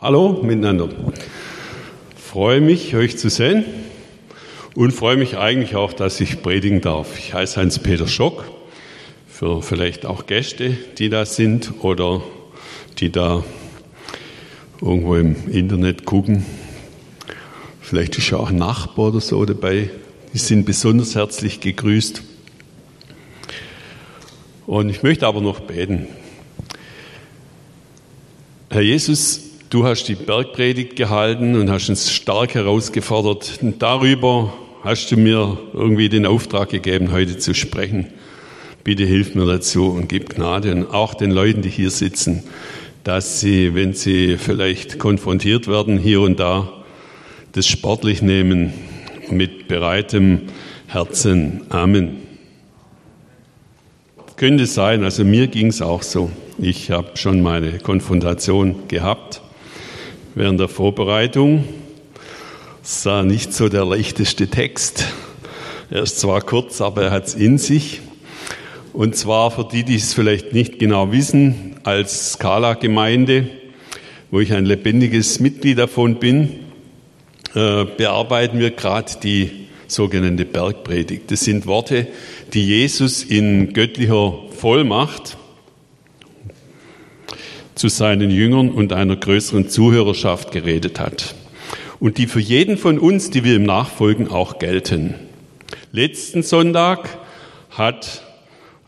Hallo miteinander. Freue mich, euch zu sehen und freue mich eigentlich auch, dass ich predigen darf. Ich heiße Hans-Peter Schock. Für vielleicht auch Gäste, die da sind oder die da irgendwo im Internet gucken. Vielleicht ist ja auch ein Nachbar oder so dabei. Die sind besonders herzlich gegrüßt. Und ich möchte aber noch beten. Herr Jesus, Du hast die Bergpredigt gehalten und hast uns stark herausgefordert. Und darüber hast du mir irgendwie den Auftrag gegeben, heute zu sprechen. Bitte hilf mir dazu und gib Gnade und auch den Leuten, die hier sitzen, dass sie, wenn sie vielleicht konfrontiert werden, hier und da, das sportlich nehmen mit bereitem Herzen. Amen. Könnte sein, also mir ging es auch so. Ich habe schon meine Konfrontation gehabt während der Vorbereitung. Es war nicht so der leichteste Text. Er ist zwar kurz, aber er hat es in sich. Und zwar für die, die es vielleicht nicht genau wissen, als Skala-Gemeinde, wo ich ein lebendiges Mitglied davon bin, äh, bearbeiten wir gerade die sogenannte Bergpredigt. Das sind Worte, die Jesus in göttlicher Vollmacht zu seinen Jüngern und einer größeren Zuhörerschaft geredet hat. Und die für jeden von uns, die wir im Nachfolgen auch gelten. Letzten Sonntag hat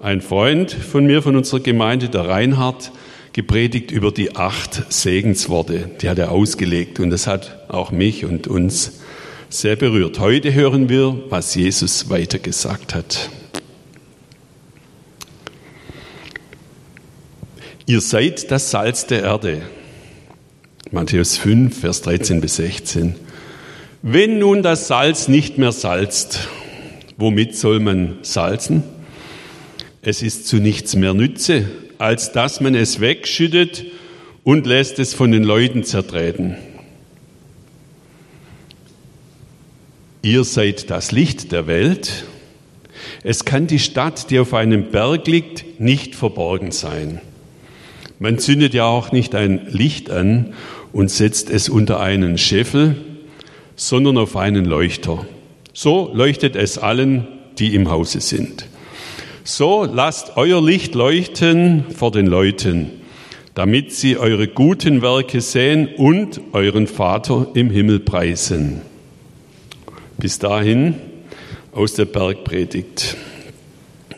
ein Freund von mir, von unserer Gemeinde, der Reinhard, gepredigt über die acht Segensworte. Die hat er ausgelegt und das hat auch mich und uns sehr berührt. Heute hören wir, was Jesus weitergesagt hat. Ihr seid das Salz der Erde. Matthäus 5, Vers 13 bis 16. Wenn nun das Salz nicht mehr salzt, womit soll man salzen? Es ist zu nichts mehr Nütze, als dass man es wegschüttet und lässt es von den Leuten zertreten. Ihr seid das Licht der Welt. Es kann die Stadt, die auf einem Berg liegt, nicht verborgen sein. Man zündet ja auch nicht ein Licht an und setzt es unter einen Scheffel, sondern auf einen Leuchter. So leuchtet es allen, die im Hause sind. So lasst euer Licht leuchten vor den Leuten, damit sie eure guten Werke sehen und euren Vater im Himmel preisen. Bis dahin aus der Bergpredigt.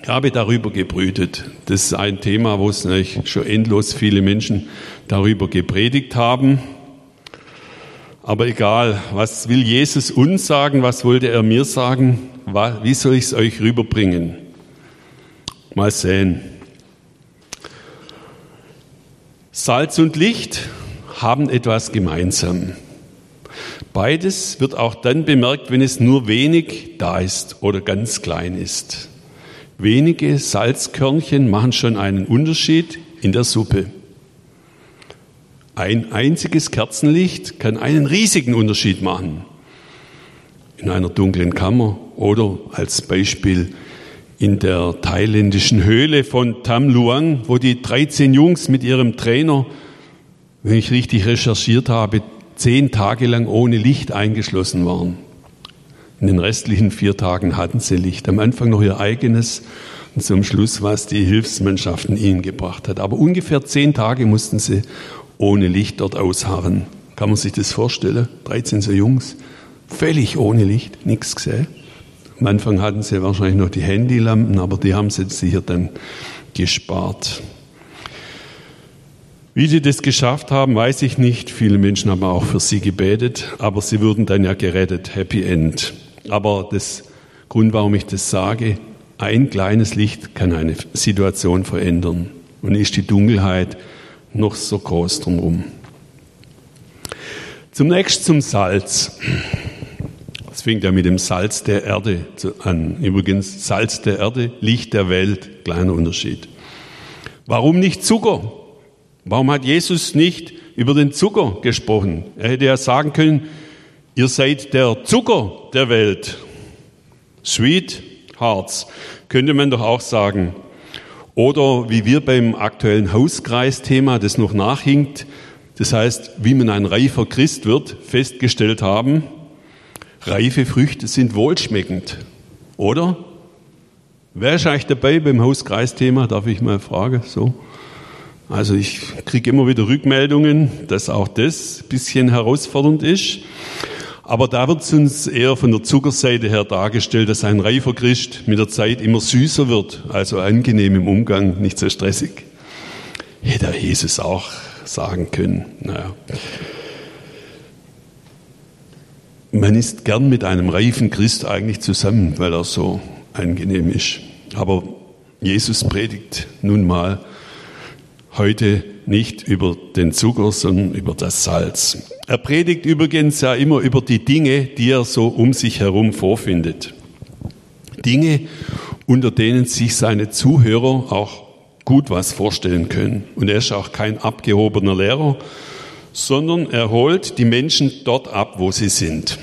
Ich habe darüber gebrütet. Das ist ein Thema, wo es schon endlos viele Menschen darüber gepredigt haben. Aber egal, was will Jesus uns sagen, was wollte er mir sagen, wie soll ich es euch rüberbringen? Mal sehen. Salz und Licht haben etwas gemeinsam. Beides wird auch dann bemerkt, wenn es nur wenig da ist oder ganz klein ist. Wenige Salzkörnchen machen schon einen Unterschied in der Suppe. Ein einziges Kerzenlicht kann einen riesigen Unterschied machen. In einer dunklen Kammer oder als Beispiel in der thailändischen Höhle von Tam Luang, wo die 13 Jungs mit ihrem Trainer, wenn ich richtig recherchiert habe, zehn Tage lang ohne Licht eingeschlossen waren. In den restlichen vier Tagen hatten sie Licht. Am Anfang noch ihr eigenes und zum Schluss, was die Hilfsmannschaften ihnen gebracht hat. Aber ungefähr zehn Tage mussten sie ohne Licht dort ausharren. Kann man sich das vorstellen? 13 so Jungs, völlig ohne Licht, nichts gesehen. Am Anfang hatten sie wahrscheinlich noch die Handylampen, aber die haben sie sicher dann gespart. Wie sie das geschafft haben, weiß ich nicht. Viele Menschen haben auch für sie gebetet, aber sie wurden dann ja gerettet. Happy End. Aber das Grund, warum ich das sage, ein kleines Licht kann eine Situation verändern. Und ist die Dunkelheit noch so groß drumherum. Zunächst zum Salz. Das fängt ja mit dem Salz der Erde an. Übrigens, Salz der Erde, Licht der Welt, kleiner Unterschied. Warum nicht Zucker? Warum hat Jesus nicht über den Zucker gesprochen? Er hätte ja sagen können, Ihr seid der Zucker der Welt. Sweet Hearts, könnte man doch auch sagen. Oder wie wir beim aktuellen Hauskreisthema, das noch nachhinkt, das heißt, wie man ein reifer Christ wird, festgestellt haben, reife Früchte sind wohlschmeckend, oder? Wer ist eigentlich dabei beim Hauskreisthema? Darf ich mal fragen? So. Also ich kriege immer wieder Rückmeldungen, dass auch das ein bisschen herausfordernd ist. Aber da wird es uns eher von der Zuckerseite her dargestellt, dass ein reifer Christ mit der Zeit immer süßer wird, also angenehm im Umgang, nicht so stressig. Hätte Jesus auch sagen können. Naja. Man ist gern mit einem reifen Christ eigentlich zusammen, weil er so angenehm ist. Aber Jesus predigt nun mal heute nicht über den Zucker, sondern über das Salz. Er predigt übrigens ja immer über die Dinge, die er so um sich herum vorfindet. Dinge, unter denen sich seine Zuhörer auch gut was vorstellen können. Und er ist auch kein abgehobener Lehrer, sondern er holt die Menschen dort ab, wo sie sind.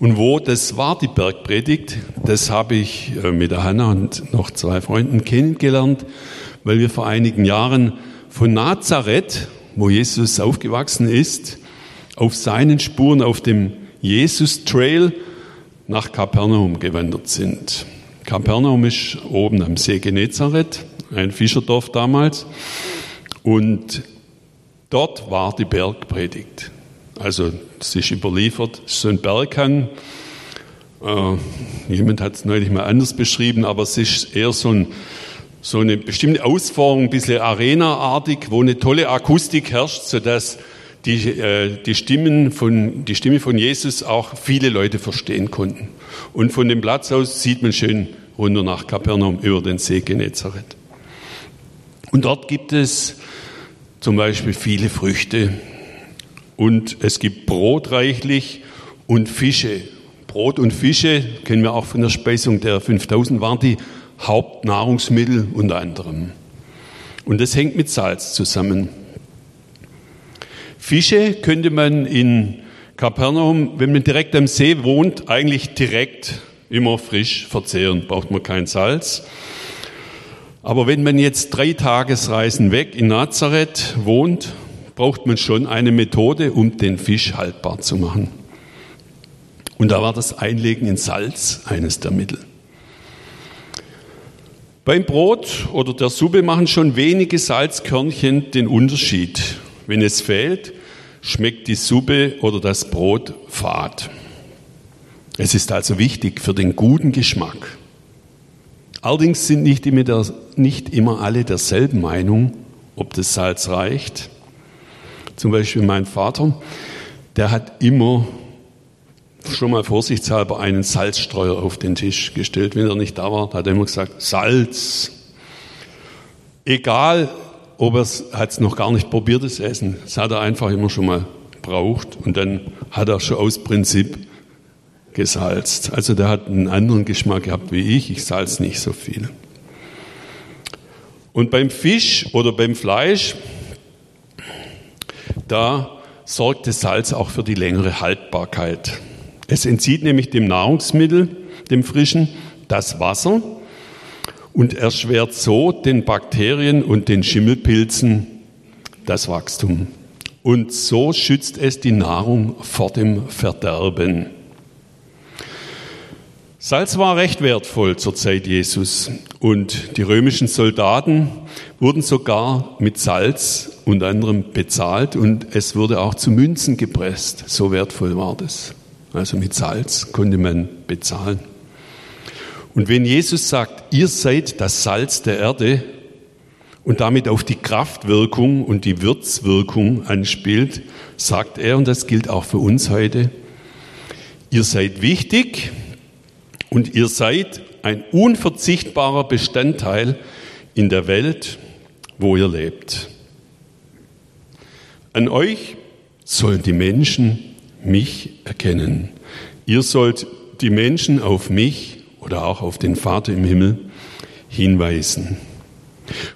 Und wo, das war die Bergpredigt, das habe ich äh, mit der Hanna und noch zwei Freunden kennengelernt, weil wir vor einigen Jahren von Nazareth, wo Jesus aufgewachsen ist, auf seinen Spuren auf dem Jesus Trail nach Kapernaum gewandert sind. Kapernaum ist oben am See Genezareth, ein Fischerdorf damals. Und dort war die Bergpredigt. Also es ist überliefert, es ist so ein Berghang. Äh, jemand hat es neulich mal anders beschrieben, aber es ist eher so, ein, so eine bestimmte Ausformung, ein bisschen arenaartig, wo eine tolle Akustik herrscht, sodass die, äh, die, Stimmen von, die Stimme von Jesus auch viele Leute verstehen konnten. Und von dem Platz aus sieht man schön runter nach Kapernaum über den See Genezareth. Und dort gibt es zum Beispiel viele Früchte und es gibt Brot reichlich und Fische. Brot und Fische kennen wir auch von der Speisung der 5000 waren die Hauptnahrungsmittel unter anderem. Und das hängt mit Salz zusammen. Fische könnte man in Kapernaum, wenn man direkt am See wohnt, eigentlich direkt immer frisch verzehren, braucht man kein Salz. Aber wenn man jetzt drei Tagesreisen weg in Nazareth wohnt, braucht man schon eine Methode, um den Fisch haltbar zu machen. Und da war das Einlegen in Salz eines der Mittel. Beim Brot oder der Suppe machen schon wenige Salzkörnchen den Unterschied. Wenn es fehlt, schmeckt die Suppe oder das Brot fad. Es ist also wichtig für den guten Geschmack. Allerdings sind nicht immer, der, nicht immer alle derselben Meinung, ob das Salz reicht. Zum Beispiel mein Vater, der hat immer schon mal vorsichtshalber einen Salzstreuer auf den Tisch gestellt. Wenn er nicht da war, hat er immer gesagt, Salz. Egal, ob er es noch gar nicht probiert, das Essen. Das hat er einfach immer schon mal braucht und dann hat er schon aus Prinzip gesalzt. Also der hat einen anderen Geschmack gehabt wie ich. Ich salz nicht so viel. Und beim Fisch oder beim Fleisch, da sorgt das Salz auch für die längere Haltbarkeit. Es entzieht nämlich dem Nahrungsmittel, dem frischen, das Wasser und erschwert so den Bakterien und den Schimmelpilzen das Wachstum. Und so schützt es die Nahrung vor dem Verderben. Salz war recht wertvoll zur Zeit Jesus und die römischen Soldaten wurden sogar mit Salz unter anderem bezahlt und es wurde auch zu Münzen gepresst. So wertvoll war das. Also mit Salz konnte man bezahlen. Und wenn Jesus sagt, ihr seid das Salz der Erde und damit auf die Kraftwirkung und die Würzwirkung anspielt, sagt er, und das gilt auch für uns heute, ihr seid wichtig und ihr seid ein unverzichtbarer Bestandteil in der Welt, wo ihr lebt. An euch sollen die Menschen mich erkennen. Ihr sollt die Menschen auf mich oder auch auf den Vater im Himmel hinweisen.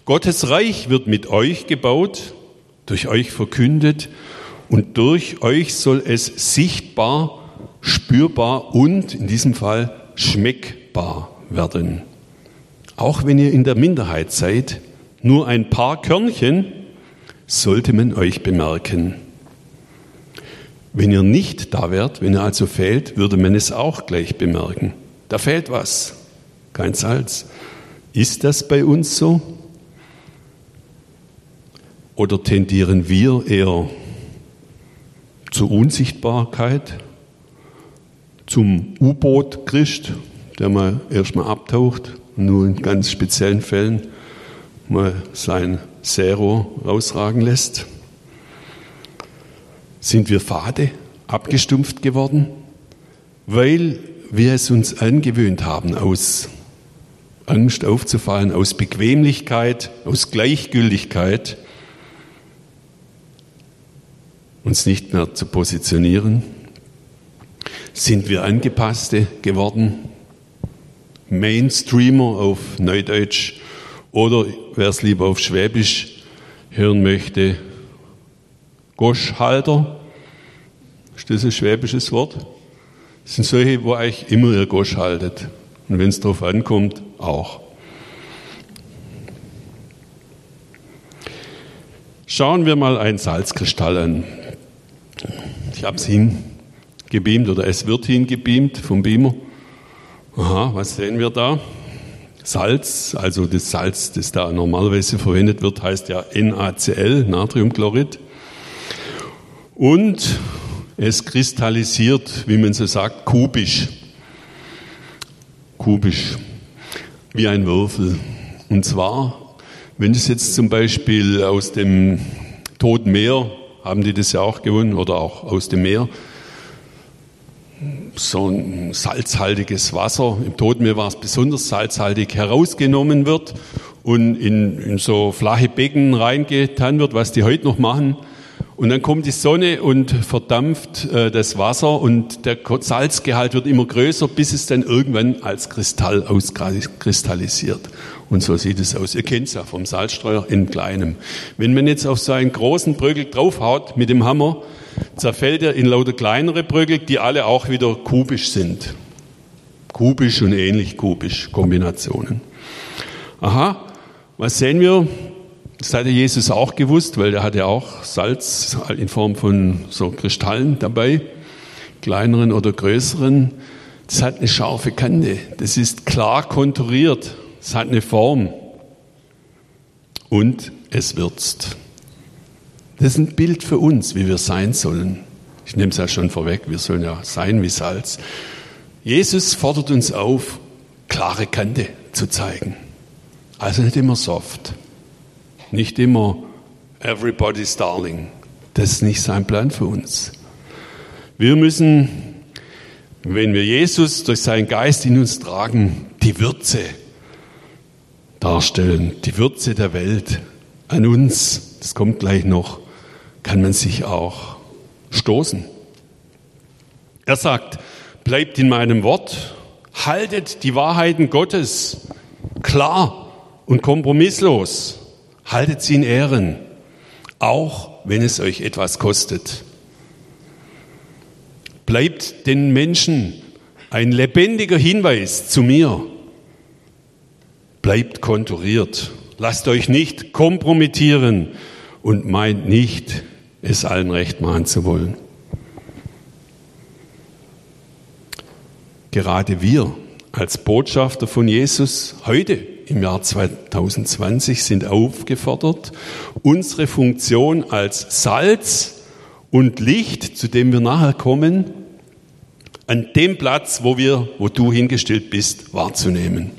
Gottes Reich wird mit euch gebaut, durch euch verkündet und durch euch soll es sichtbar, spürbar und in diesem Fall schmeckbar werden. Auch wenn ihr in der Minderheit seid, nur ein paar Körnchen sollte man euch bemerken. Wenn ihr nicht da wärt, wenn ihr also fehlt, würde man es auch gleich bemerken. Da fehlt was, kein Salz. Ist das bei uns so? Oder tendieren wir eher zur Unsichtbarkeit, zum U-Boot Christ, der mal erstmal abtaucht nur in ganz speziellen Fällen mal sein Zero rausragen lässt? Sind wir fade, abgestumpft geworden, weil wir es uns angewöhnt haben, aus Angst aufzufallen, aus Bequemlichkeit, aus Gleichgültigkeit, uns nicht mehr zu positionieren? Sind wir Angepasste geworden? Mainstreamer auf Neudeutsch oder wer es lieber auf Schwäbisch hören möchte, Goschhalter. Ist das ein schwäbisches Wort? Das sind solche, wo eigentlich immer ihr Gosch haltet. Und wenn es darauf ankommt, auch. Schauen wir mal einen Salzkristall an. Ich habe es hingebeamt oder es wird hingebeamt vom Beamer. Aha, was sehen wir da? Salz, also das Salz, das da normalerweise verwendet wird, heißt ja NaCl, Natriumchlorid. Und es kristallisiert, wie man so sagt, kubisch. Kubisch, wie ein Würfel. Und zwar, wenn es jetzt zum Beispiel aus dem Toten Meer, haben die das ja auch gewonnen, oder auch aus dem Meer, so ein salzhaltiges Wasser, im Totenmeer war es besonders salzhaltig, herausgenommen wird und in, in so flache Becken reingetan wird, was die heute noch machen. Und dann kommt die Sonne und verdampft äh, das Wasser und der Salzgehalt wird immer größer, bis es dann irgendwann als Kristall auskristallisiert. Und so sieht es aus. Ihr kennt es ja vom Salzstreuer in kleinem. Wenn man jetzt auf so einen großen Bröckel draufhaut mit dem Hammer, zerfällt er in lauter kleinere Bröckel, die alle auch wieder kubisch sind. Kubisch und ähnlich kubisch Kombinationen. Aha, was sehen wir? Das hatte Jesus auch gewusst, weil er hatte auch Salz in Form von so Kristallen dabei, kleineren oder größeren. Das hat eine scharfe Kante. Das ist klar konturiert. Es hat eine Form. Und es würzt. Das ist ein Bild für uns, wie wir sein sollen. Ich nehme es ja schon vorweg, wir sollen ja sein wie Salz. Jesus fordert uns auf, klare Kante zu zeigen. Also nicht immer soft, nicht immer everybody's darling. Das ist nicht sein Plan für uns. Wir müssen, wenn wir Jesus durch seinen Geist in uns tragen, die Würze darstellen, die Würze der Welt an uns. Das kommt gleich noch kann man sich auch stoßen. Er sagt, bleibt in meinem Wort, haltet die Wahrheiten Gottes klar und kompromisslos, haltet sie in Ehren, auch wenn es euch etwas kostet. Bleibt den Menschen ein lebendiger Hinweis zu mir. Bleibt konturiert. Lasst euch nicht kompromittieren und meint nicht, es allen recht machen zu wollen. Gerade wir als Botschafter von Jesus heute im Jahr 2020 sind aufgefordert, unsere Funktion als Salz und Licht, zu dem wir nachher kommen, an dem Platz, wo wir, wo du hingestellt bist, wahrzunehmen.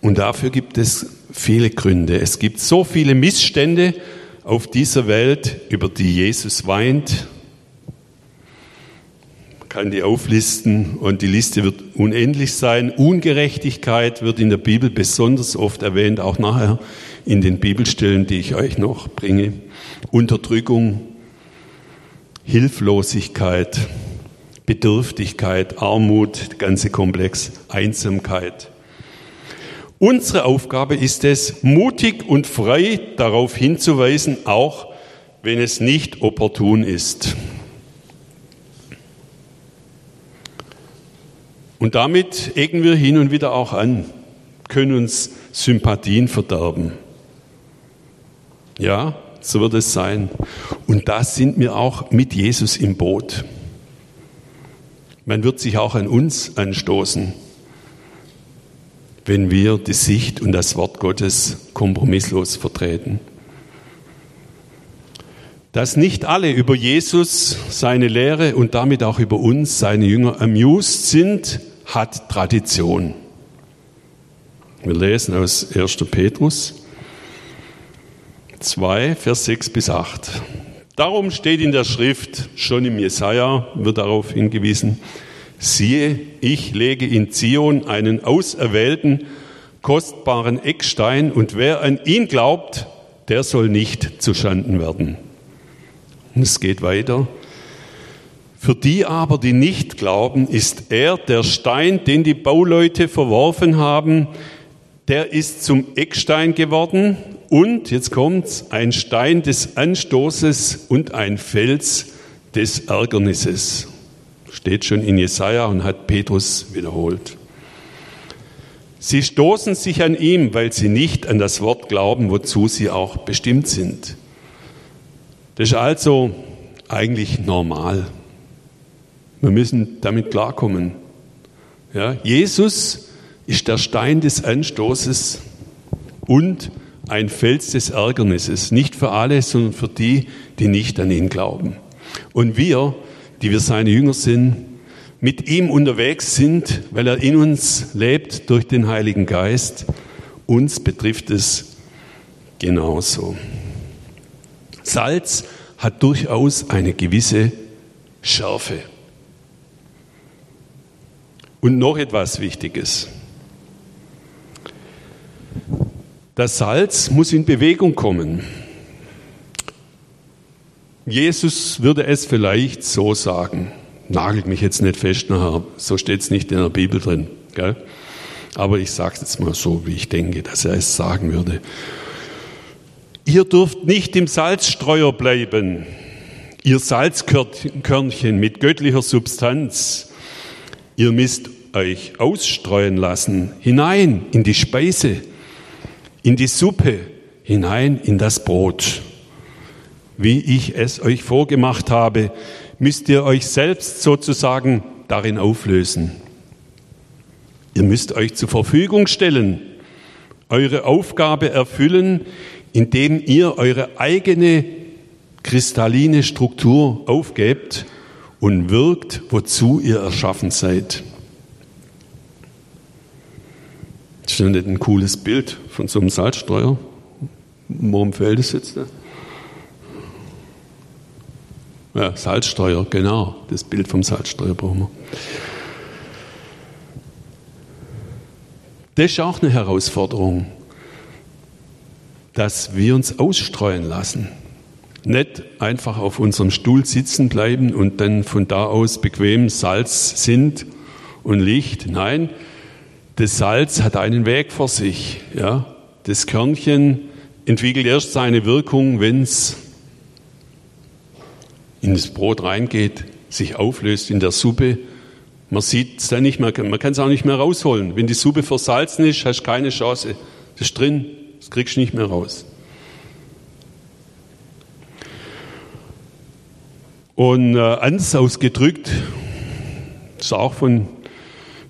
Und dafür gibt es viele Gründe. Es gibt so viele Missstände auf dieser Welt, über die Jesus weint. Kann die auflisten und die Liste wird unendlich sein. Ungerechtigkeit wird in der Bibel besonders oft erwähnt, auch nachher in den Bibelstellen, die ich euch noch bringe. Unterdrückung, Hilflosigkeit, Bedürftigkeit, Armut, ganze Komplex, Einsamkeit. Unsere Aufgabe ist es, mutig und frei darauf hinzuweisen, auch wenn es nicht opportun ist. Und damit ecken wir hin und wieder auch an, können uns Sympathien verderben. Ja, so wird es sein. Und da sind wir auch mit Jesus im Boot. Man wird sich auch an uns anstoßen, wenn wir die Sicht und das Wort Gottes kompromisslos vertreten. Dass nicht alle über Jesus, seine Lehre und damit auch über uns, seine Jünger, amused sind, hat Tradition. Wir lesen aus 1. Petrus 2, Vers 6 bis 8. Darum steht in der Schrift, schon im Jesaja wird darauf hingewiesen, siehe, ich lege in Zion einen auserwählten, kostbaren Eckstein und wer an ihn glaubt, der soll nicht zuschanden werden. Und es geht weiter. Für die aber, die nicht glauben, ist er der Stein, den die Bauleute verworfen haben, der ist zum Eckstein geworden und, jetzt kommt's, ein Stein des Anstoßes und ein Fels des Ärgernisses. Steht schon in Jesaja und hat Petrus wiederholt. Sie stoßen sich an ihm, weil sie nicht an das Wort glauben, wozu sie auch bestimmt sind. Das ist also eigentlich normal. Wir müssen damit klarkommen. Ja, Jesus ist der Stein des Anstoßes und ein Fels des Ärgernisses. Nicht für alle, sondern für die, die nicht an ihn glauben. Und wir, die wir seine Jünger sind, mit ihm unterwegs sind, weil er in uns lebt durch den Heiligen Geist, uns betrifft es genauso. Salz hat durchaus eine gewisse Schärfe. Und noch etwas Wichtiges. Das Salz muss in Bewegung kommen. Jesus würde es vielleicht so sagen. Nagelt mich jetzt nicht fest nachher, so steht es nicht in der Bibel drin. Gell? Aber ich sage es jetzt mal so, wie ich denke, dass er es sagen würde. Ihr dürft nicht im Salzstreuer bleiben, ihr Salzkörnchen mit göttlicher Substanz. Ihr müsst euch ausstreuen lassen, hinein in die Speise in die Suppe hinein in das Brot. Wie ich es euch vorgemacht habe, müsst ihr euch selbst sozusagen darin auflösen. Ihr müsst euch zur Verfügung stellen, eure Aufgabe erfüllen, indem ihr eure eigene kristalline Struktur aufgebt und wirkt, wozu ihr erschaffen seid. Das ist ja nicht ein cooles Bild von so einem Salzstreuer. Warum fällt es jetzt? Ne? Ja, Salzstreuer, genau. Das Bild vom Salzstreuer brauchen wir. Das ist auch eine Herausforderung, dass wir uns ausstreuen lassen. Nicht einfach auf unserem Stuhl sitzen bleiben und dann von da aus bequem Salz sind und Licht. Nein, das Salz hat einen Weg vor sich. Ja? Das Körnchen entwickelt erst seine Wirkung, wenn es in das Brot reingeht, sich auflöst in der Suppe. Man sieht es dann nicht mehr, man kann es auch nicht mehr rausholen. Wenn die Suppe versalzen ist, hast du keine Chance. Das ist drin, das kriegst du nicht mehr raus. Und äh, anders ausgedrückt, ist auch von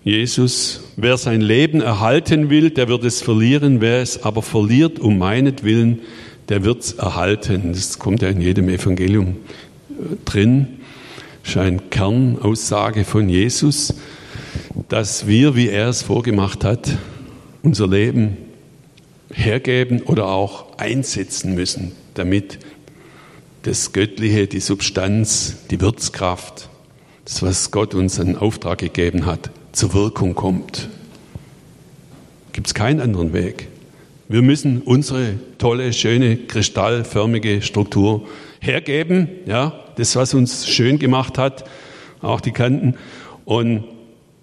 Jesus, wer sein Leben erhalten will, der wird es verlieren, wer es aber verliert um meinetwillen, der wird es erhalten. Das kommt ja in jedem Evangelium äh, drin. Ist eine Kernaussage von Jesus, dass wir, wie er es vorgemacht hat, unser Leben hergeben oder auch einsetzen müssen, damit das Göttliche, die Substanz, die Wirtskraft, das, was Gott uns in Auftrag gegeben hat, zur Wirkung kommt. Gibt es keinen anderen Weg. Wir müssen unsere tolle, schöne, kristallförmige Struktur hergeben, ja, das, was uns schön gemacht hat, auch die Kanten, und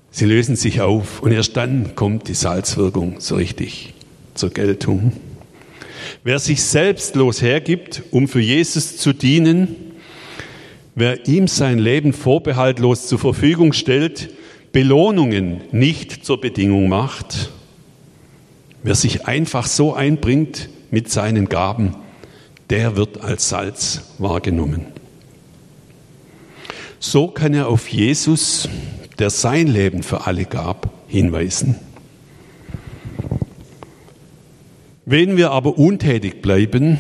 sie lösen sich auf und erst dann kommt die Salzwirkung so richtig zur Geltung. Wer sich selbstlos hergibt, um für Jesus zu dienen, wer ihm sein Leben vorbehaltlos zur Verfügung stellt, Belohnungen nicht zur Bedingung macht, wer sich einfach so einbringt mit seinen Gaben, der wird als Salz wahrgenommen. So kann er auf Jesus, der sein Leben für alle gab, hinweisen. Wenn wir aber untätig bleiben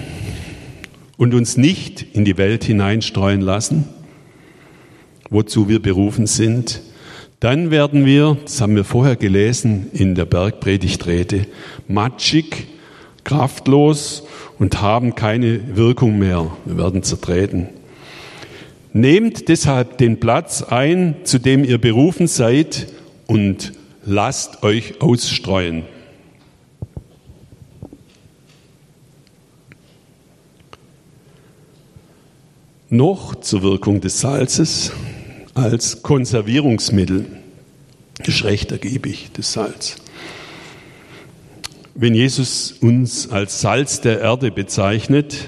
und uns nicht in die Welt hineinstreuen lassen, wozu wir berufen sind, dann werden wir, das haben wir vorher gelesen in der Bergpredigtrede, matschig, kraftlos und haben keine Wirkung mehr. Wir werden zertreten. Nehmt deshalb den Platz ein, zu dem ihr berufen seid und lasst euch ausstreuen. Noch zur Wirkung des Salzes als Konservierungsmittel. Ist recht ergiebig, das Salz. Wenn Jesus uns als Salz der Erde bezeichnet,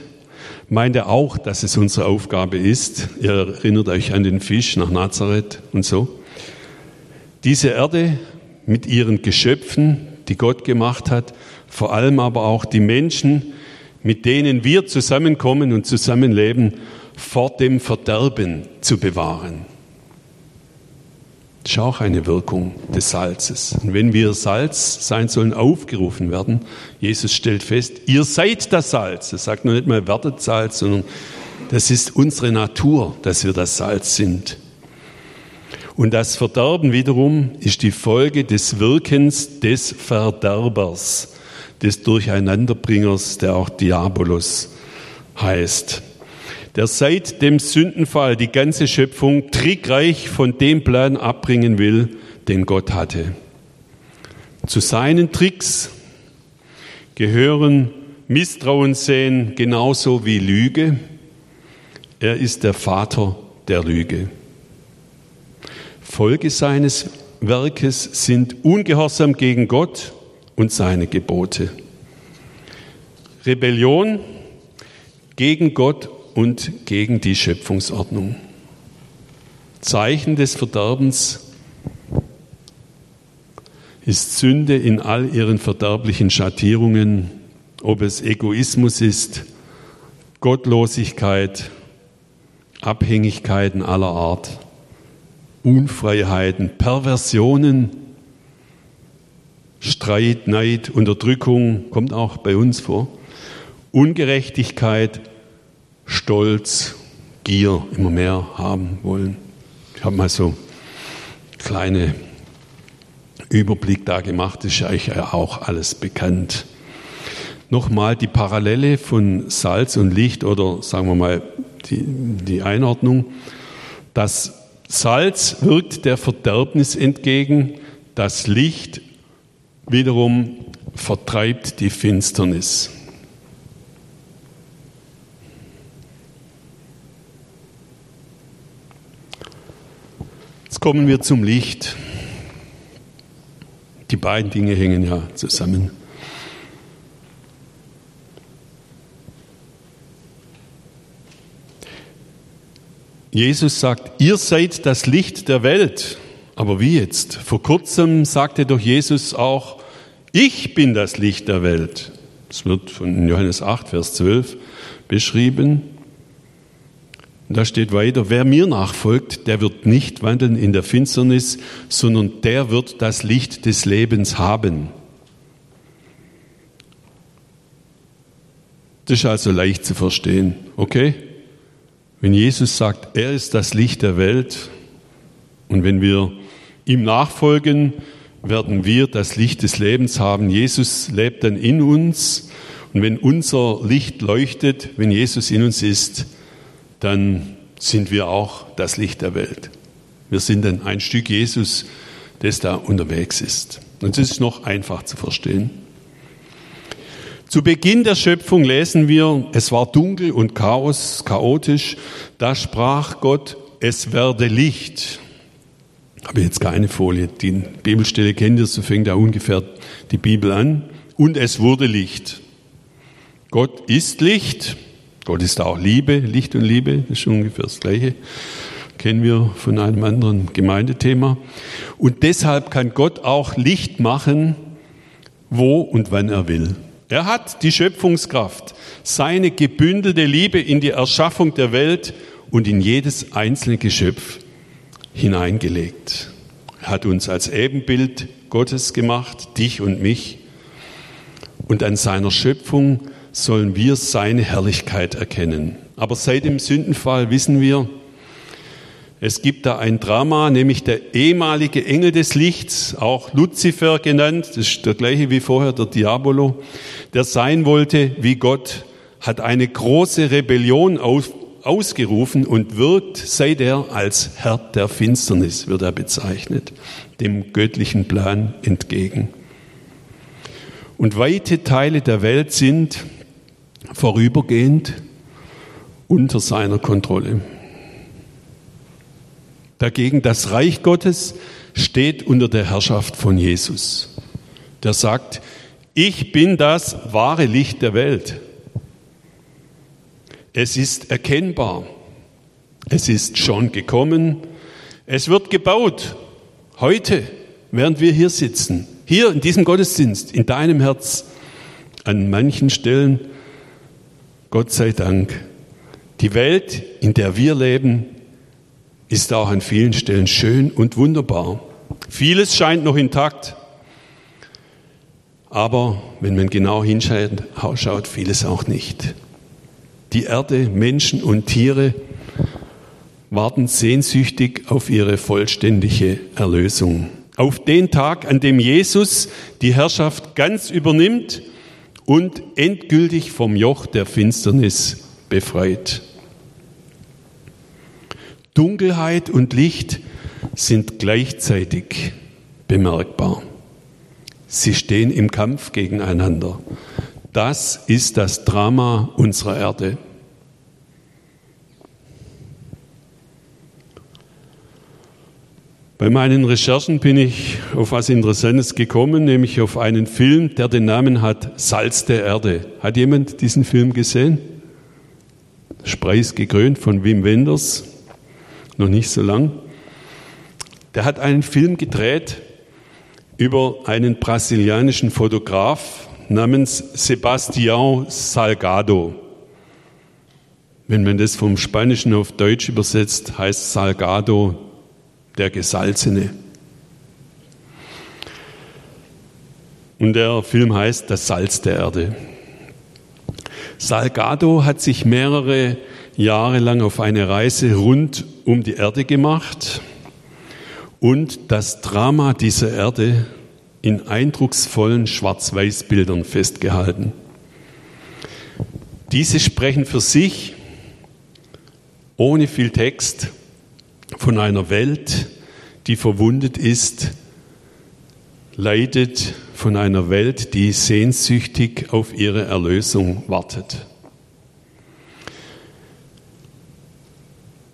meint er auch, dass es unsere Aufgabe ist. Ihr erinnert euch an den Fisch nach Nazareth und so. Diese Erde mit ihren Geschöpfen, die Gott gemacht hat, vor allem aber auch die Menschen, mit denen wir zusammenkommen und zusammenleben, vor dem Verderben zu bewahren. Das ist auch eine Wirkung des Salzes. Und wenn wir Salz sein sollen, aufgerufen werden, Jesus stellt fest, ihr seid das Salz. Er sagt noch nicht mal, werdet Salz, sondern das ist unsere Natur, dass wir das Salz sind. Und das Verderben wiederum ist die Folge des Wirkens des Verderbers, des Durcheinanderbringers, der auch Diabolos heißt der seit dem Sündenfall die ganze Schöpfung trickreich von dem Plan abbringen will, den Gott hatte. Zu seinen Tricks gehören Misstrauen sehen genauso wie Lüge. Er ist der Vater der Lüge. Folge seines Werkes sind Ungehorsam gegen Gott und seine Gebote. Rebellion gegen Gott und gegen die Schöpfungsordnung. Zeichen des Verderbens ist Sünde in all ihren verderblichen Schattierungen, ob es Egoismus ist, Gottlosigkeit, Abhängigkeiten aller Art, Unfreiheiten, Perversionen, Streit, Neid, Unterdrückung, kommt auch bei uns vor, Ungerechtigkeit, Stolz, Gier immer mehr haben wollen. Ich habe mal so kleine Überblick da gemacht, ist euch ja auch alles bekannt. Nochmal die Parallele von Salz und Licht oder sagen wir mal die, die Einordnung. Das Salz wirkt der Verderbnis entgegen, das Licht wiederum vertreibt die Finsternis. Kommen wir zum Licht. Die beiden Dinge hängen ja zusammen. Jesus sagt, ihr seid das Licht der Welt. Aber wie jetzt? Vor kurzem sagte doch Jesus auch, ich bin das Licht der Welt. Das wird von Johannes 8, Vers 12 beschrieben. Und da steht weiter, wer mir nachfolgt, der wird nicht wandeln in der Finsternis, sondern der wird das Licht des Lebens haben. Das ist also leicht zu verstehen, okay? Wenn Jesus sagt, er ist das Licht der Welt und wenn wir ihm nachfolgen, werden wir das Licht des Lebens haben. Jesus lebt dann in uns und wenn unser Licht leuchtet, wenn Jesus in uns ist, dann sind wir auch das Licht der Welt. Wir sind dann ein Stück Jesus, das da unterwegs ist. Und das ist noch einfach zu verstehen. Zu Beginn der Schöpfung lesen wir, es war dunkel und Chaos, chaotisch. Da sprach Gott, es werde Licht. Habe jetzt keine Folie. Die Bibelstelle kennt ihr, so fängt ja ungefähr die Bibel an. Und es wurde Licht. Gott ist Licht Gott ist auch Liebe, Licht und Liebe, das ist ungefähr das Gleiche. Kennen wir von einem anderen Gemeindethema. Und deshalb kann Gott auch Licht machen, wo und wann er will. Er hat die Schöpfungskraft, seine gebündelte Liebe in die Erschaffung der Welt und in jedes einzelne Geschöpf hineingelegt. Er hat uns als Ebenbild Gottes gemacht, dich und mich. Und an seiner Schöpfung sollen wir seine Herrlichkeit erkennen. Aber seit dem Sündenfall wissen wir, es gibt da ein Drama, nämlich der ehemalige Engel des Lichts, auch Luzifer genannt, das ist der gleiche wie vorher der Diabolo, der sein wollte wie Gott, hat eine große Rebellion auf, ausgerufen und wirkt seither als Herr der Finsternis, wird er bezeichnet, dem göttlichen Plan entgegen. Und weite Teile der Welt sind vorübergehend unter seiner Kontrolle. Dagegen das Reich Gottes steht unter der Herrschaft von Jesus. Der sagt, ich bin das wahre Licht der Welt. Es ist erkennbar. Es ist schon gekommen. Es wird gebaut. Heute, während wir hier sitzen, hier in diesem Gottesdienst, in deinem Herz, an manchen Stellen, Gott sei Dank, die Welt, in der wir leben, ist auch an vielen Stellen schön und wunderbar. Vieles scheint noch intakt, aber wenn man genau hinschaut, vieles auch nicht. Die Erde, Menschen und Tiere warten sehnsüchtig auf ihre vollständige Erlösung. Auf den Tag, an dem Jesus die Herrschaft ganz übernimmt und endgültig vom Joch der Finsternis befreit. Dunkelheit und Licht sind gleichzeitig bemerkbar. Sie stehen im Kampf gegeneinander. Das ist das Drama unserer Erde. Bei meinen Recherchen bin ich auf was Interessantes gekommen, nämlich auf einen Film, der den Namen hat Salz der Erde. Hat jemand diesen Film gesehen? Spreis gekrönt von Wim Wenders noch nicht so lang. Der hat einen Film gedreht über einen brasilianischen Fotograf namens Sebastião Salgado. Wenn man das vom Spanischen auf Deutsch übersetzt, heißt Salgado der Gesalzene. Und der Film heißt Das Salz der Erde. Salgado hat sich mehrere jahrelang auf eine Reise rund um die Erde gemacht und das Drama dieser Erde in eindrucksvollen Schwarz-Weiß-Bildern festgehalten. Diese sprechen für sich, ohne viel Text, von einer Welt, die verwundet ist, leidet von einer Welt, die sehnsüchtig auf ihre Erlösung wartet.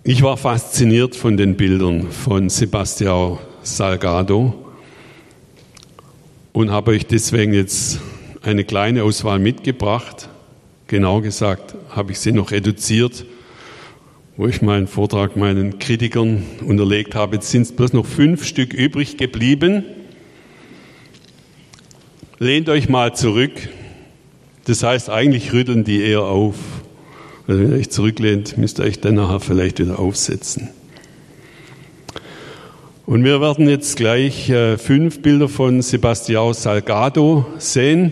Ich war fasziniert von den Bildern von Sebastião Salgado und habe euch deswegen jetzt eine kleine Auswahl mitgebracht. Genau gesagt habe ich sie noch reduziert, wo ich meinen Vortrag meinen Kritikern unterlegt habe. Jetzt sind es bloß noch fünf Stück übrig geblieben. Lehnt euch mal zurück. Das heißt, eigentlich rütteln die eher auf. Also wenn ihr euch zurücklehnt, müsst ihr euch dann nachher vielleicht wieder aufsetzen. Und wir werden jetzt gleich äh, fünf Bilder von Sebastião Salgado sehen.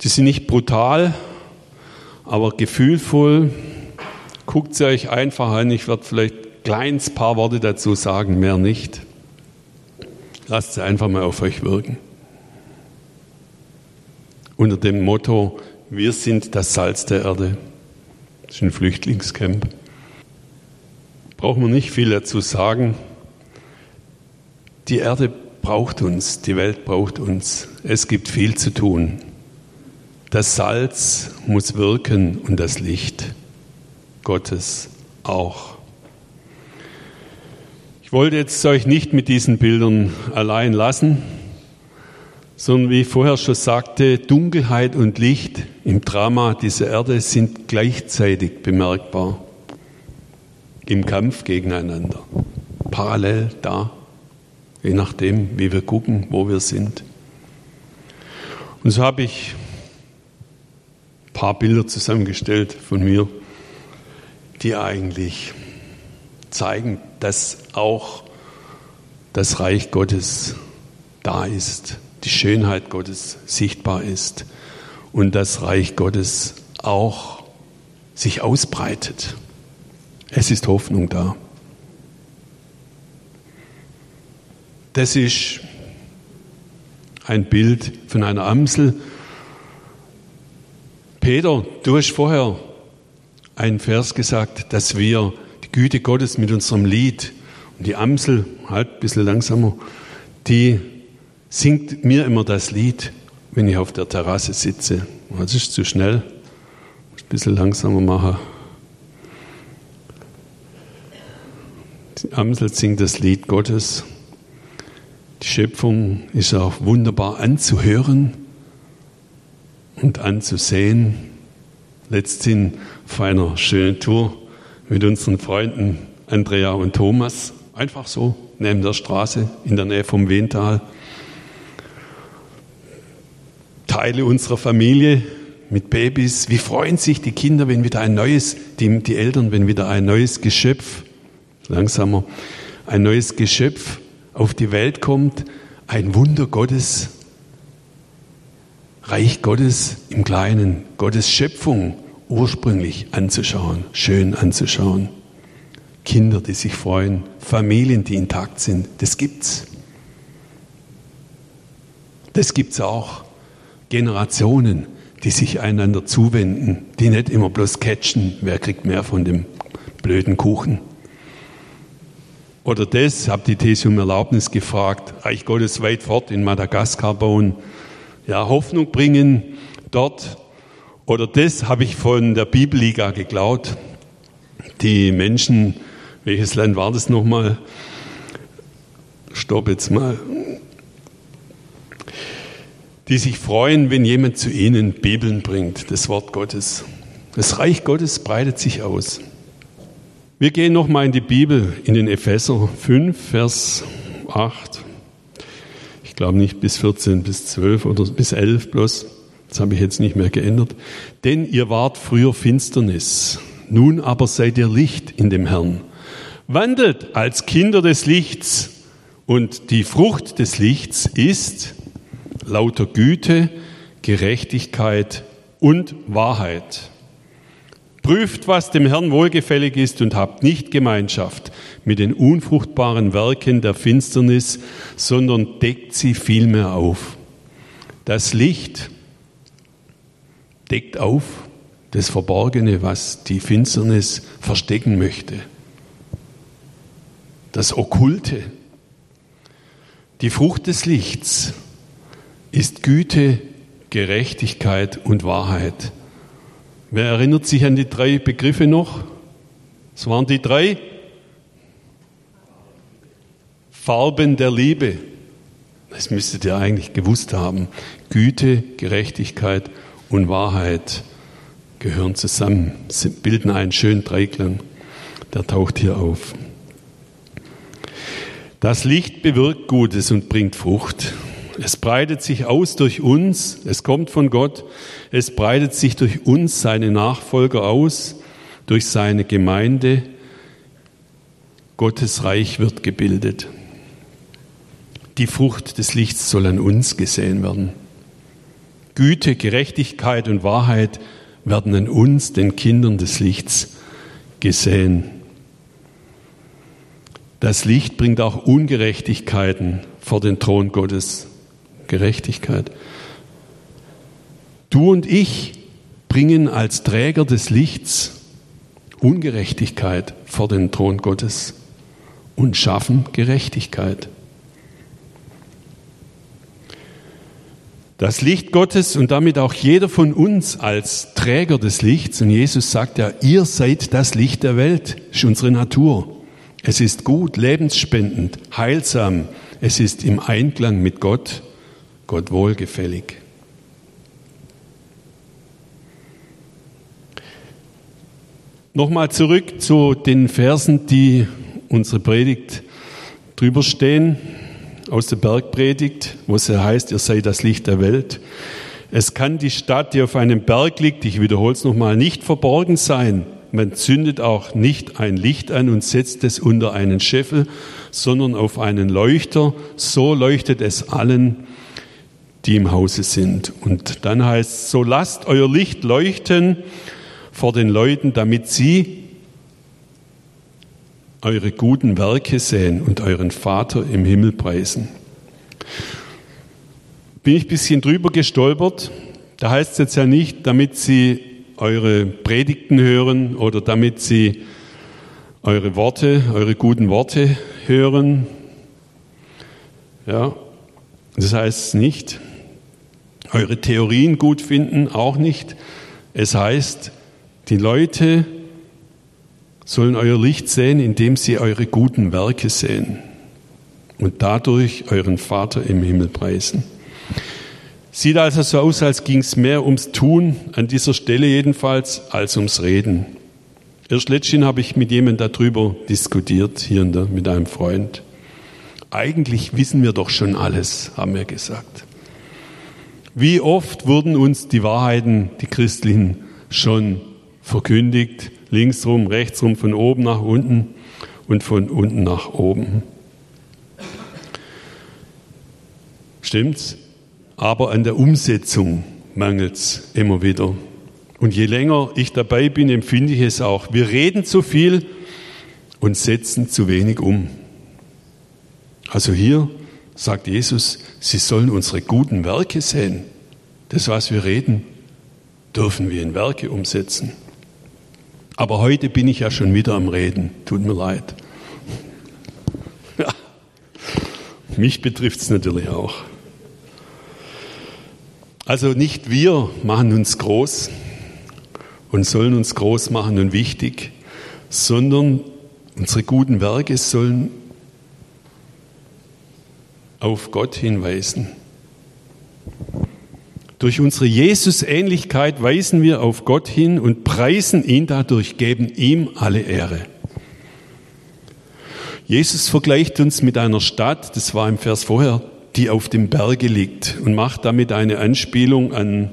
Die sind nicht brutal, aber gefühlvoll. Guckt sie euch einfach an. Ich werde vielleicht kleins paar Worte dazu sagen, mehr nicht. Lasst sie einfach mal auf euch wirken. Unter dem Motto, wir sind das Salz der Erde. Das ist ein Flüchtlingscamp. Braucht man nicht viel dazu sagen. Die Erde braucht uns, die Welt braucht uns. Es gibt viel zu tun. Das Salz muss wirken und das Licht Gottes auch. Ich wollte jetzt euch nicht mit diesen Bildern allein lassen sondern wie ich vorher schon sagte, Dunkelheit und Licht im Drama dieser Erde sind gleichzeitig bemerkbar im Kampf gegeneinander. Parallel da, je nachdem, wie wir gucken, wo wir sind. Und so habe ich paar Bilder zusammengestellt von mir, die eigentlich zeigen, dass auch das Reich Gottes da ist, die Schönheit Gottes sichtbar ist und das Reich Gottes auch sich ausbreitet. Es ist Hoffnung da. Das ist ein Bild von einer Amsel. Peter, du hast vorher einen Vers gesagt, dass wir die Güte Gottes mit unserem Lied und die Amsel, halt ein bisschen langsamer, die singt mir immer das Lied, wenn ich auf der Terrasse sitze. Das ist zu schnell. Muss ein bisschen langsamer machen. Die Amsel singt das Lied Gottes. Die Schöpfung ist auch wunderbar anzuhören und anzusehen. Letzthin auf einer schönen Tour mit unseren Freunden Andrea und Thomas. Einfach so, neben der Straße, in der Nähe vom Wental. Teile unserer Familie mit Babys. Wie freuen sich die Kinder, wenn wieder ein neues, die, die Eltern, wenn wieder ein neues Geschöpf, langsamer, ein neues Geschöpf auf die Welt kommt, ein Wunder Gottes, Reich Gottes im Kleinen, Gottes Schöpfung ursprünglich anzuschauen, schön anzuschauen. Kinder, die sich freuen, Familien, die intakt sind, das gibt's. Das gibt's auch. Generationen, die sich einander zuwenden, die nicht immer bloß catchen, wer kriegt mehr von dem blöden Kuchen. Oder das, habe die These um Erlaubnis gefragt, Reich Gottes weit fort in Madagaskar bauen, ja, Hoffnung bringen dort. Oder das habe ich von der Bibelliga geklaut. Die Menschen, welches Land war das nochmal? Stopp jetzt mal. Die sich freuen, wenn jemand zu ihnen Bibeln bringt, das Wort Gottes. Das Reich Gottes breitet sich aus. Wir gehen nochmal in die Bibel, in den Epheser 5, Vers 8. Ich glaube nicht bis 14, bis 12 oder bis 11 bloß. Das habe ich jetzt nicht mehr geändert. Denn ihr wart früher Finsternis. Nun aber seid ihr Licht in dem Herrn. Wandelt als Kinder des Lichts. Und die Frucht des Lichts ist lauter Güte, Gerechtigkeit und Wahrheit Prüft, was dem Herrn wohlgefällig ist und habt nicht Gemeinschaft mit den unfruchtbaren Werken der Finsternis, sondern deckt sie vielmehr auf. Das Licht deckt auf das Verborgene, was die Finsternis verstecken möchte. Das Okkulte. Die Frucht des Lichts ist Güte, Gerechtigkeit und Wahrheit. Wer erinnert sich an die drei Begriffe noch? Es waren die drei Farben der Liebe. Das müsstet ihr eigentlich gewusst haben. Güte, Gerechtigkeit und Wahrheit gehören zusammen, bilden einen schönen Dreiklang. Der taucht hier auf. Das Licht bewirkt Gutes und bringt Frucht. Es breitet sich aus durch uns, es kommt von Gott, es breitet sich durch uns, seine Nachfolger aus, durch seine Gemeinde. Gottes Reich wird gebildet. Die Frucht des Lichts soll an uns gesehen werden. Güte, Gerechtigkeit und Wahrheit werden an uns, den Kindern des Lichts, gesehen. Das Licht bringt auch Ungerechtigkeiten vor den Thron Gottes. Gerechtigkeit. Du und ich bringen als Träger des Lichts Ungerechtigkeit vor den Thron Gottes und schaffen Gerechtigkeit. Das Licht Gottes und damit auch jeder von uns als Träger des Lichts, und Jesus sagt ja, ihr seid das Licht der Welt, ist unsere Natur. Es ist gut, lebensspendend, heilsam, es ist im Einklang mit Gott Gott wohlgefällig. Nochmal zurück zu den Versen, die unsere Predigt drüber stehen, aus der Bergpredigt, wo es heißt, ihr seid das Licht der Welt. Es kann die Stadt, die auf einem Berg liegt, ich wiederhole es nochmal, nicht verborgen sein. Man zündet auch nicht ein Licht an und setzt es unter einen Scheffel, sondern auf einen Leuchter. So leuchtet es allen, die im Hause sind. Und dann heißt es, so lasst euer Licht leuchten vor den Leuten, damit sie eure guten Werke sehen und euren Vater im Himmel preisen. Bin ich ein bisschen drüber gestolpert. Da heißt es jetzt ja nicht, damit sie eure Predigten hören oder damit sie eure Worte, eure guten Worte hören. Ja, das heißt nicht, eure Theorien gut finden, auch nicht. Es heißt, die Leute sollen euer Licht sehen, indem sie eure guten Werke sehen und dadurch euren Vater im Himmel preisen. Sieht also so aus, als ging es mehr ums Tun, an dieser Stelle jedenfalls, als ums Reden. Erst letztens habe ich mit jemandem darüber diskutiert, hier der, mit einem Freund. Eigentlich wissen wir doch schon alles, haben wir gesagt. Wie oft wurden uns die Wahrheiten, die christlichen, schon verkündigt, linksrum, rechtsrum, von oben nach unten und von unten nach oben. Stimmt's? Aber an der Umsetzung mangelt es immer wieder. Und je länger ich dabei bin, empfinde ich es auch. Wir reden zu viel und setzen zu wenig um. Also hier sagt Jesus, Sie sollen unsere guten Werke sehen. Das, was wir reden, dürfen wir in Werke umsetzen. Aber heute bin ich ja schon wieder am Reden. Tut mir leid. Ja. Mich betrifft es natürlich auch. Also nicht wir machen uns groß und sollen uns groß machen und wichtig, sondern unsere guten Werke sollen auf Gott hinweisen. Durch unsere Jesus-Ähnlichkeit weisen wir auf Gott hin und preisen ihn dadurch, geben ihm alle Ehre. Jesus vergleicht uns mit einer Stadt, das war im Vers vorher, die auf dem Berge liegt und macht damit eine Anspielung an,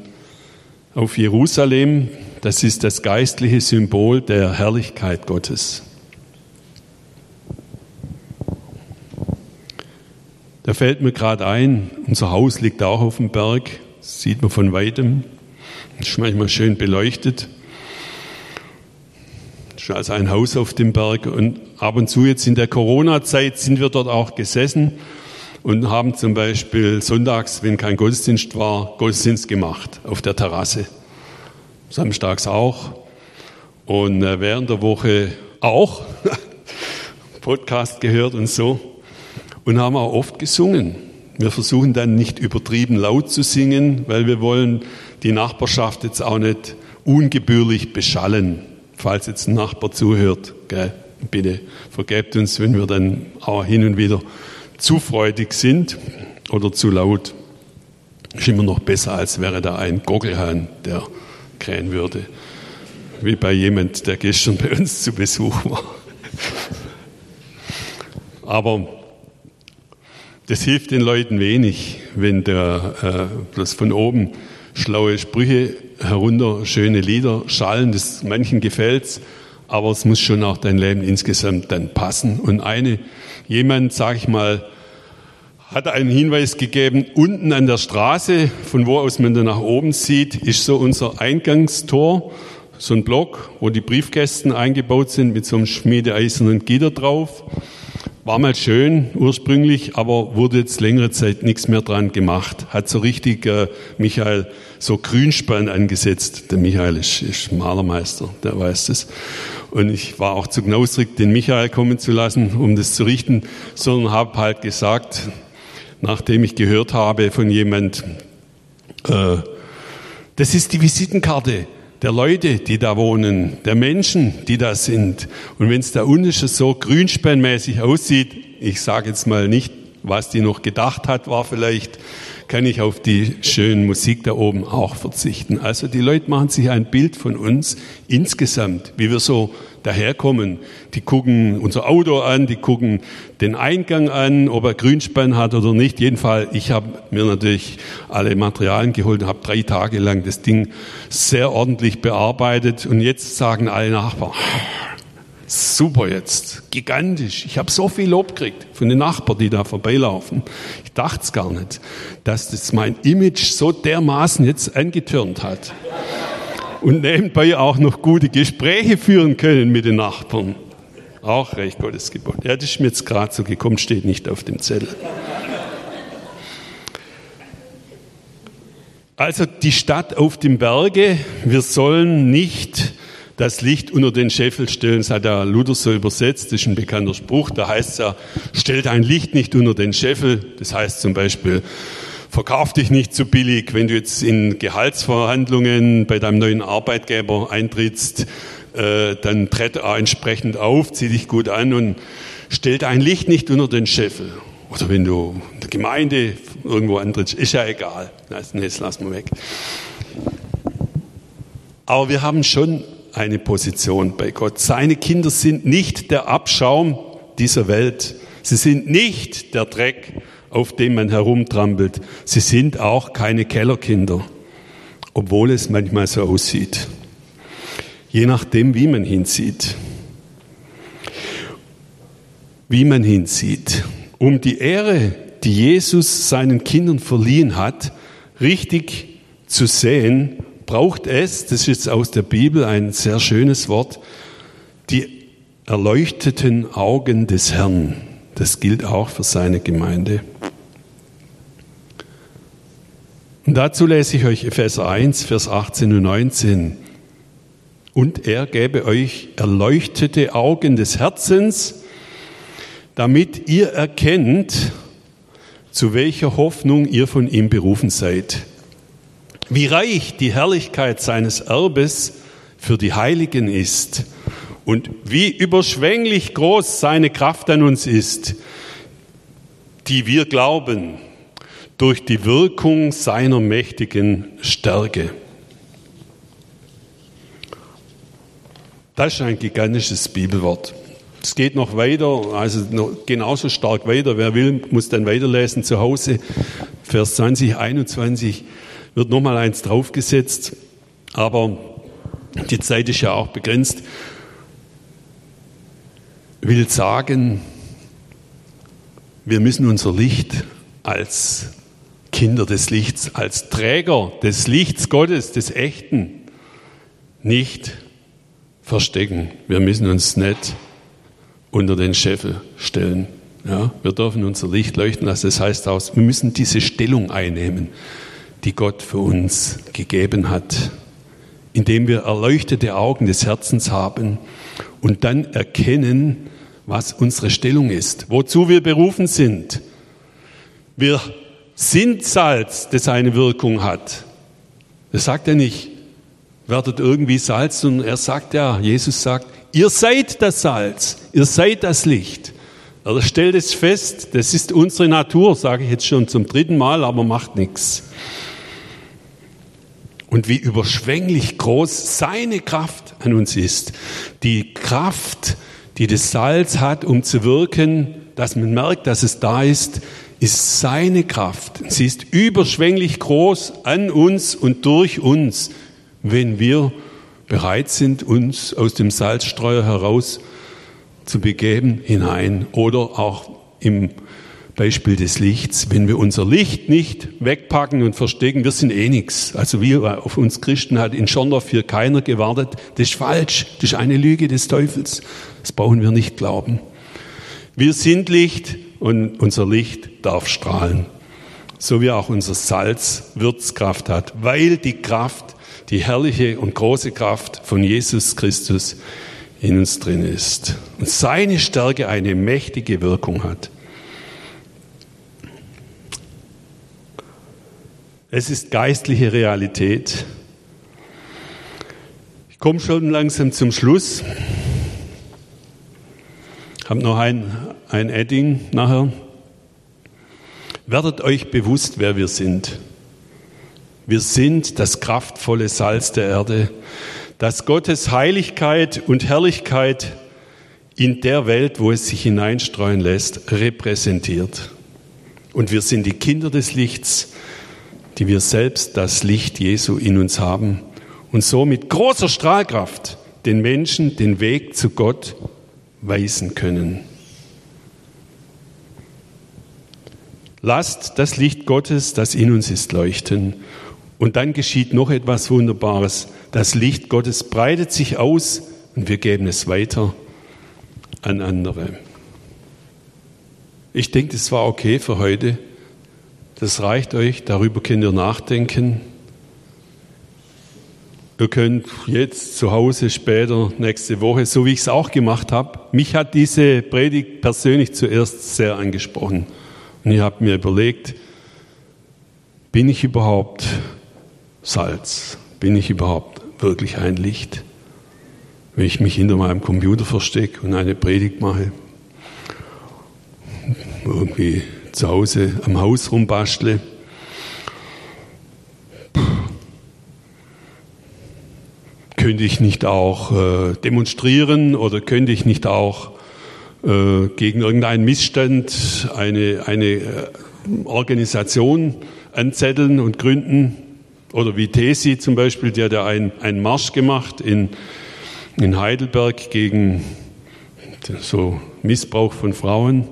auf Jerusalem. Das ist das geistliche Symbol der Herrlichkeit Gottes. Da fällt mir gerade ein, unser Haus liegt auch auf dem Berg sieht man von weitem. Ist manchmal schön beleuchtet. Ist also ein Haus auf dem Berg. Und ab und zu jetzt in der Corona-Zeit sind wir dort auch gesessen und haben zum Beispiel sonntags, wenn kein Gottesdienst war, Gottesdienst gemacht auf der Terrasse. Samstags auch. Und äh, während der Woche auch Podcast gehört und so. Und haben auch oft gesungen. Wir versuchen dann nicht übertrieben laut zu singen, weil wir wollen die Nachbarschaft jetzt auch nicht ungebührlich beschallen, falls jetzt ein Nachbar zuhört. Gell? Bitte vergebt uns, wenn wir dann auch hin und wieder zu freudig sind oder zu laut. Ist immer noch besser, als wäre da ein Goggelhahn, der krähen würde. Wie bei jemand, der gestern bei uns zu Besuch war. Aber das hilft den Leuten wenig, wenn der äh, bloß von oben schlaue Sprüche herunter, schöne Lieder schallen. Das manchen gefällt's, aber es muss schon auch dein Leben insgesamt dann passen. Und eine jemand, sag ich mal, hat einen Hinweis gegeben, unten an der Straße, von wo aus man dann nach oben sieht, ist so unser Eingangstor, so ein Block, wo die Briefkästen eingebaut sind mit so einem schmiedeeisernen Gitter drauf. War mal schön ursprünglich, aber wurde jetzt längere Zeit nichts mehr dran gemacht. Hat so richtig äh, Michael so Grünspan angesetzt. Der Michael ist, ist Malermeister, der weiß das. Und ich war auch zu knausrig, den Michael kommen zu lassen, um das zu richten, sondern habe halt gesagt, nachdem ich gehört habe von jemand, äh, das ist die Visitenkarte der Leute, die da wohnen, der Menschen, die da sind. Und wenn es da unten so grünspannmäßig aussieht, ich sage jetzt mal nicht, was die noch gedacht hat, war vielleicht, kann ich auf die schöne Musik da oben auch verzichten. Also die Leute machen sich ein Bild von uns insgesamt, wie wir so daherkommen. Die gucken unser Auto an, die gucken den Eingang an, ob er Grünspann hat oder nicht. Jedenfalls, ich habe mir natürlich alle Materialien geholt und habe drei Tage lang das Ding sehr ordentlich bearbeitet. Und jetzt sagen alle Nachbarn, super jetzt, gigantisch. Ich habe so viel Lob gekriegt von den Nachbarn, die da vorbeilaufen. Ich dachte es gar nicht, dass das mein Image so dermaßen jetzt angetürnt hat und nebenbei auch noch gute Gespräche führen können mit den Nachbarn. Auch Recht Gottes Gebot. Ja, das ist mir jetzt gerade so gekommen, steht nicht auf dem Zettel. Also die Stadt auf dem Berge, wir sollen nicht das Licht unter den Scheffel stellen, das hat der Luther so übersetzt, das ist ein bekannter Spruch, da heißt es ja, stellt ein Licht nicht unter den Scheffel, das heißt zum Beispiel, verkauf dich nicht zu billig, wenn du jetzt in Gehaltsverhandlungen bei deinem neuen Arbeitgeber eintrittst, äh, dann tritt er entsprechend auf, zieh dich gut an und stell dein Licht nicht unter den Scheffel. Oder wenn du in der Gemeinde irgendwo antrittst, ist ja egal. Nee, das lassen wir weg. Aber wir haben schon eine Position bei Gott. Seine Kinder sind nicht der Abschaum dieser Welt. Sie sind nicht der Dreck, auf dem man herumtrampelt. Sie sind auch keine Kellerkinder, obwohl es manchmal so aussieht. Je nachdem, wie man hinsieht. Wie man hinsieht. Um die Ehre, die Jesus seinen Kindern verliehen hat, richtig zu sehen, braucht es, das ist aus der Bibel ein sehr schönes Wort, die erleuchteten Augen des Herrn. Das gilt auch für seine Gemeinde. Und dazu lese ich euch Epheser 1, Vers 18 und 19. Und er gäbe euch erleuchtete Augen des Herzens, damit ihr erkennt, zu welcher Hoffnung ihr von ihm berufen seid. Wie reich die Herrlichkeit seines Erbes für die Heiligen ist und wie überschwänglich groß seine Kraft an uns ist, die wir glauben durch die Wirkung seiner mächtigen Stärke. Das ist ein gigantisches Bibelwort. Es geht noch weiter, also genauso stark weiter. Wer will, muss dann weiterlesen zu Hause. Vers 20, 21 wird nochmal eins draufgesetzt. Aber die Zeit ist ja auch begrenzt. Will sagen, wir müssen unser Licht als Kinder des Lichts, als Träger des Lichts Gottes, des Echten, nicht verstecken. Wir müssen uns nicht unter den Scheffel stellen. Ja, wir dürfen unser Licht leuchten lassen. Das heißt auch, wir müssen diese Stellung einnehmen, die Gott für uns gegeben hat, indem wir erleuchtete Augen des Herzens haben und dann erkennen, was unsere Stellung ist, wozu wir berufen sind. Wir sind Salz, das eine Wirkung hat. Das sagt er nicht, werdet irgendwie Salz, sondern er sagt ja, Jesus sagt, ihr seid das Salz, ihr seid das Licht. Er stellt es fest, das ist unsere Natur, sage ich jetzt schon zum dritten Mal, aber macht nichts. Und wie überschwänglich groß seine Kraft an uns ist. Die Kraft, die das Salz hat, um zu wirken, dass man merkt, dass es da ist, ist seine Kraft. Sie ist überschwänglich groß an uns und durch uns, wenn wir bereit sind, uns aus dem Salzstreuer heraus zu begeben hinein oder auch im Beispiel des Lichts, wenn wir unser Licht nicht wegpacken und verstecken, wir sind eh nichts. Also wir auf uns Christen hat in Schondorf hier keiner gewartet. Das ist falsch. Das ist eine Lüge des Teufels. Das brauchen wir nicht glauben. Wir sind Licht und unser Licht darf strahlen. So wie auch unser Salz Würzkraft hat, weil die Kraft, die herrliche und große Kraft von Jesus Christus in uns drin ist. Und seine Stärke eine mächtige Wirkung hat. Es ist geistliche Realität. Ich komme schon langsam zum Schluss. Ich habe noch ein, ein Edding nachher. Werdet euch bewusst, wer wir sind. Wir sind das kraftvolle Salz der Erde, dass Gottes Heiligkeit und Herrlichkeit in der Welt, wo es sich hineinstreuen lässt, repräsentiert. Und wir sind die Kinder des Lichts, die wir selbst das Licht Jesu in uns haben und so mit großer Strahlkraft den Menschen den Weg zu Gott weisen können. Lasst das Licht Gottes, das in uns ist, leuchten. Und dann geschieht noch etwas Wunderbares. Das Licht Gottes breitet sich aus und wir geben es weiter an andere. Ich denke, das war okay für heute. Das reicht euch, darüber könnt ihr nachdenken. Ihr könnt jetzt zu Hause später, nächste Woche, so wie ich es auch gemacht habe, mich hat diese Predigt persönlich zuerst sehr angesprochen. Und ich habe mir überlegt, bin ich überhaupt Salz? Bin ich überhaupt wirklich ein Licht? Wenn ich mich hinter meinem Computer verstecke und eine Predigt mache, irgendwie zu Hause am Haus rumbastle, könnte ich nicht auch äh, demonstrieren oder könnte ich nicht auch äh, gegen irgendeinen Missstand eine, eine äh, Organisation anzetteln und gründen. Oder wie Tesi zum Beispiel, der hat ja einen, einen Marsch gemacht in, in Heidelberg gegen so Missbrauch von Frauen.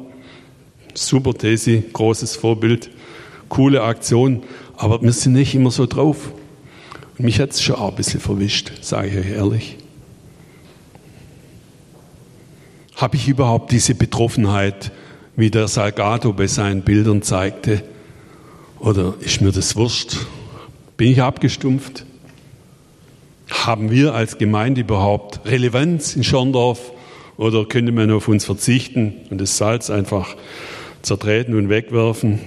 Super Tesi, großes Vorbild, coole Aktion, aber wir sind nicht immer so drauf. Mich hat es schon auch ein bisschen verwischt, sage ich euch ehrlich. Habe ich überhaupt diese Betroffenheit, wie der Salgado bei seinen Bildern zeigte? Oder ist mir das wurscht? Bin ich abgestumpft? Haben wir als Gemeinde überhaupt Relevanz in Schorndorf? Oder könnte man auf uns verzichten und das Salz einfach zertreten und wegwerfen?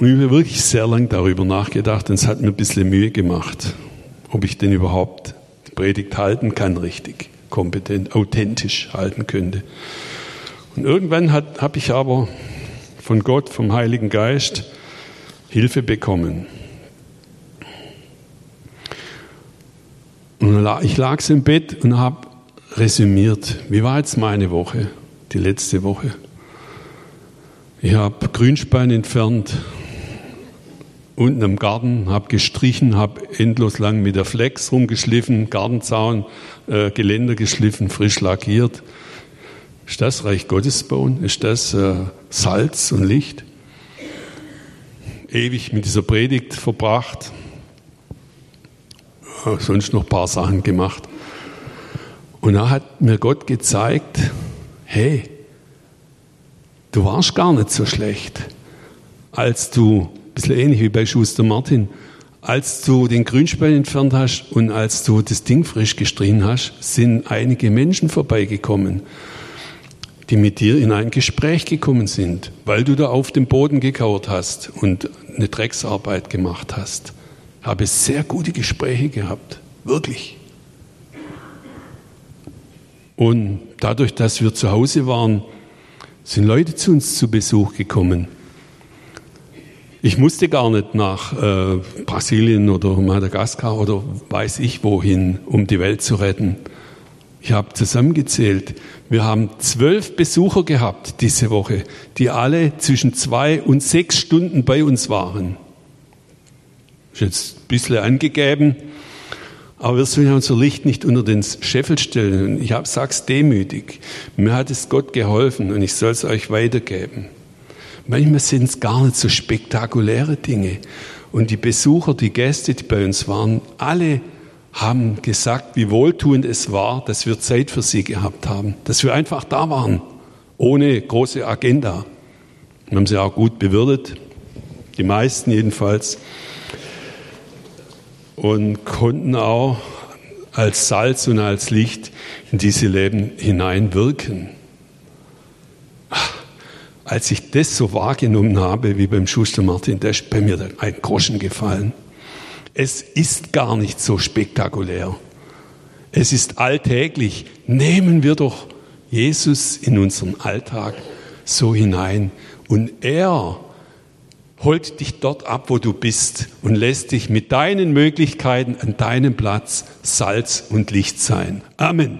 Und ich habe wirklich sehr lange darüber nachgedacht und es hat mir ein bisschen Mühe gemacht, ob ich denn überhaupt Predigt halten kann, richtig, kompetent, authentisch halten könnte. Und irgendwann habe ich aber von Gott, vom Heiligen Geist, Hilfe bekommen. Und ich lag im Bett und habe resümiert, wie war jetzt meine Woche, die letzte Woche. Ich habe Grünspan entfernt, unten im Garten, habe gestrichen, habe endlos lang mit der Flex rumgeschliffen, Gartenzaun, äh, Geländer geschliffen, frisch lackiert. Ist das Reich Gottes bauen? Ist das äh, Salz und Licht? Ewig mit dieser Predigt verbracht, sonst noch ein paar Sachen gemacht. Und da hat mir Gott gezeigt, hey, du warst gar nicht so schlecht, als du bisschen ähnlich wie bei Schuster Martin. Als du den Grünspan entfernt hast und als du das Ding frisch gestrichen hast, sind einige Menschen vorbeigekommen, die mit dir in ein Gespräch gekommen sind, weil du da auf dem Boden gekauert hast und eine Drecksarbeit gemacht hast. Habe sehr gute Gespräche gehabt, wirklich. Und dadurch, dass wir zu Hause waren, sind Leute zu uns zu Besuch gekommen ich musste gar nicht nach äh, Brasilien oder Madagaskar oder weiß ich wohin, um die Welt zu retten. Ich habe zusammengezählt. Wir haben zwölf Besucher gehabt diese Woche, die alle zwischen zwei und sechs Stunden bei uns waren. Ist jetzt ein bisschen angegeben, aber wir sollen unser Licht nicht unter den Scheffel stellen. Ich sage es demütig. Mir hat es Gott geholfen und ich soll es euch weitergeben. Manchmal sind es gar nicht so spektakuläre Dinge. Und die Besucher, die Gäste, die bei uns waren, alle haben gesagt, wie wohltuend es war, dass wir Zeit für sie gehabt haben, dass wir einfach da waren, ohne große Agenda. Wir haben sie auch gut bewirtet, die meisten jedenfalls, und konnten auch als Salz und als Licht in diese Leben hineinwirken als ich das so wahrgenommen habe, wie beim Schuster Martin, da ist bei mir ein Groschen gefallen. Es ist gar nicht so spektakulär. Es ist alltäglich. Nehmen wir doch Jesus in unseren Alltag so hinein. Und er, holt dich dort ab, wo du bist und lässt dich mit deinen Möglichkeiten an deinem Platz Salz und Licht sein. Amen.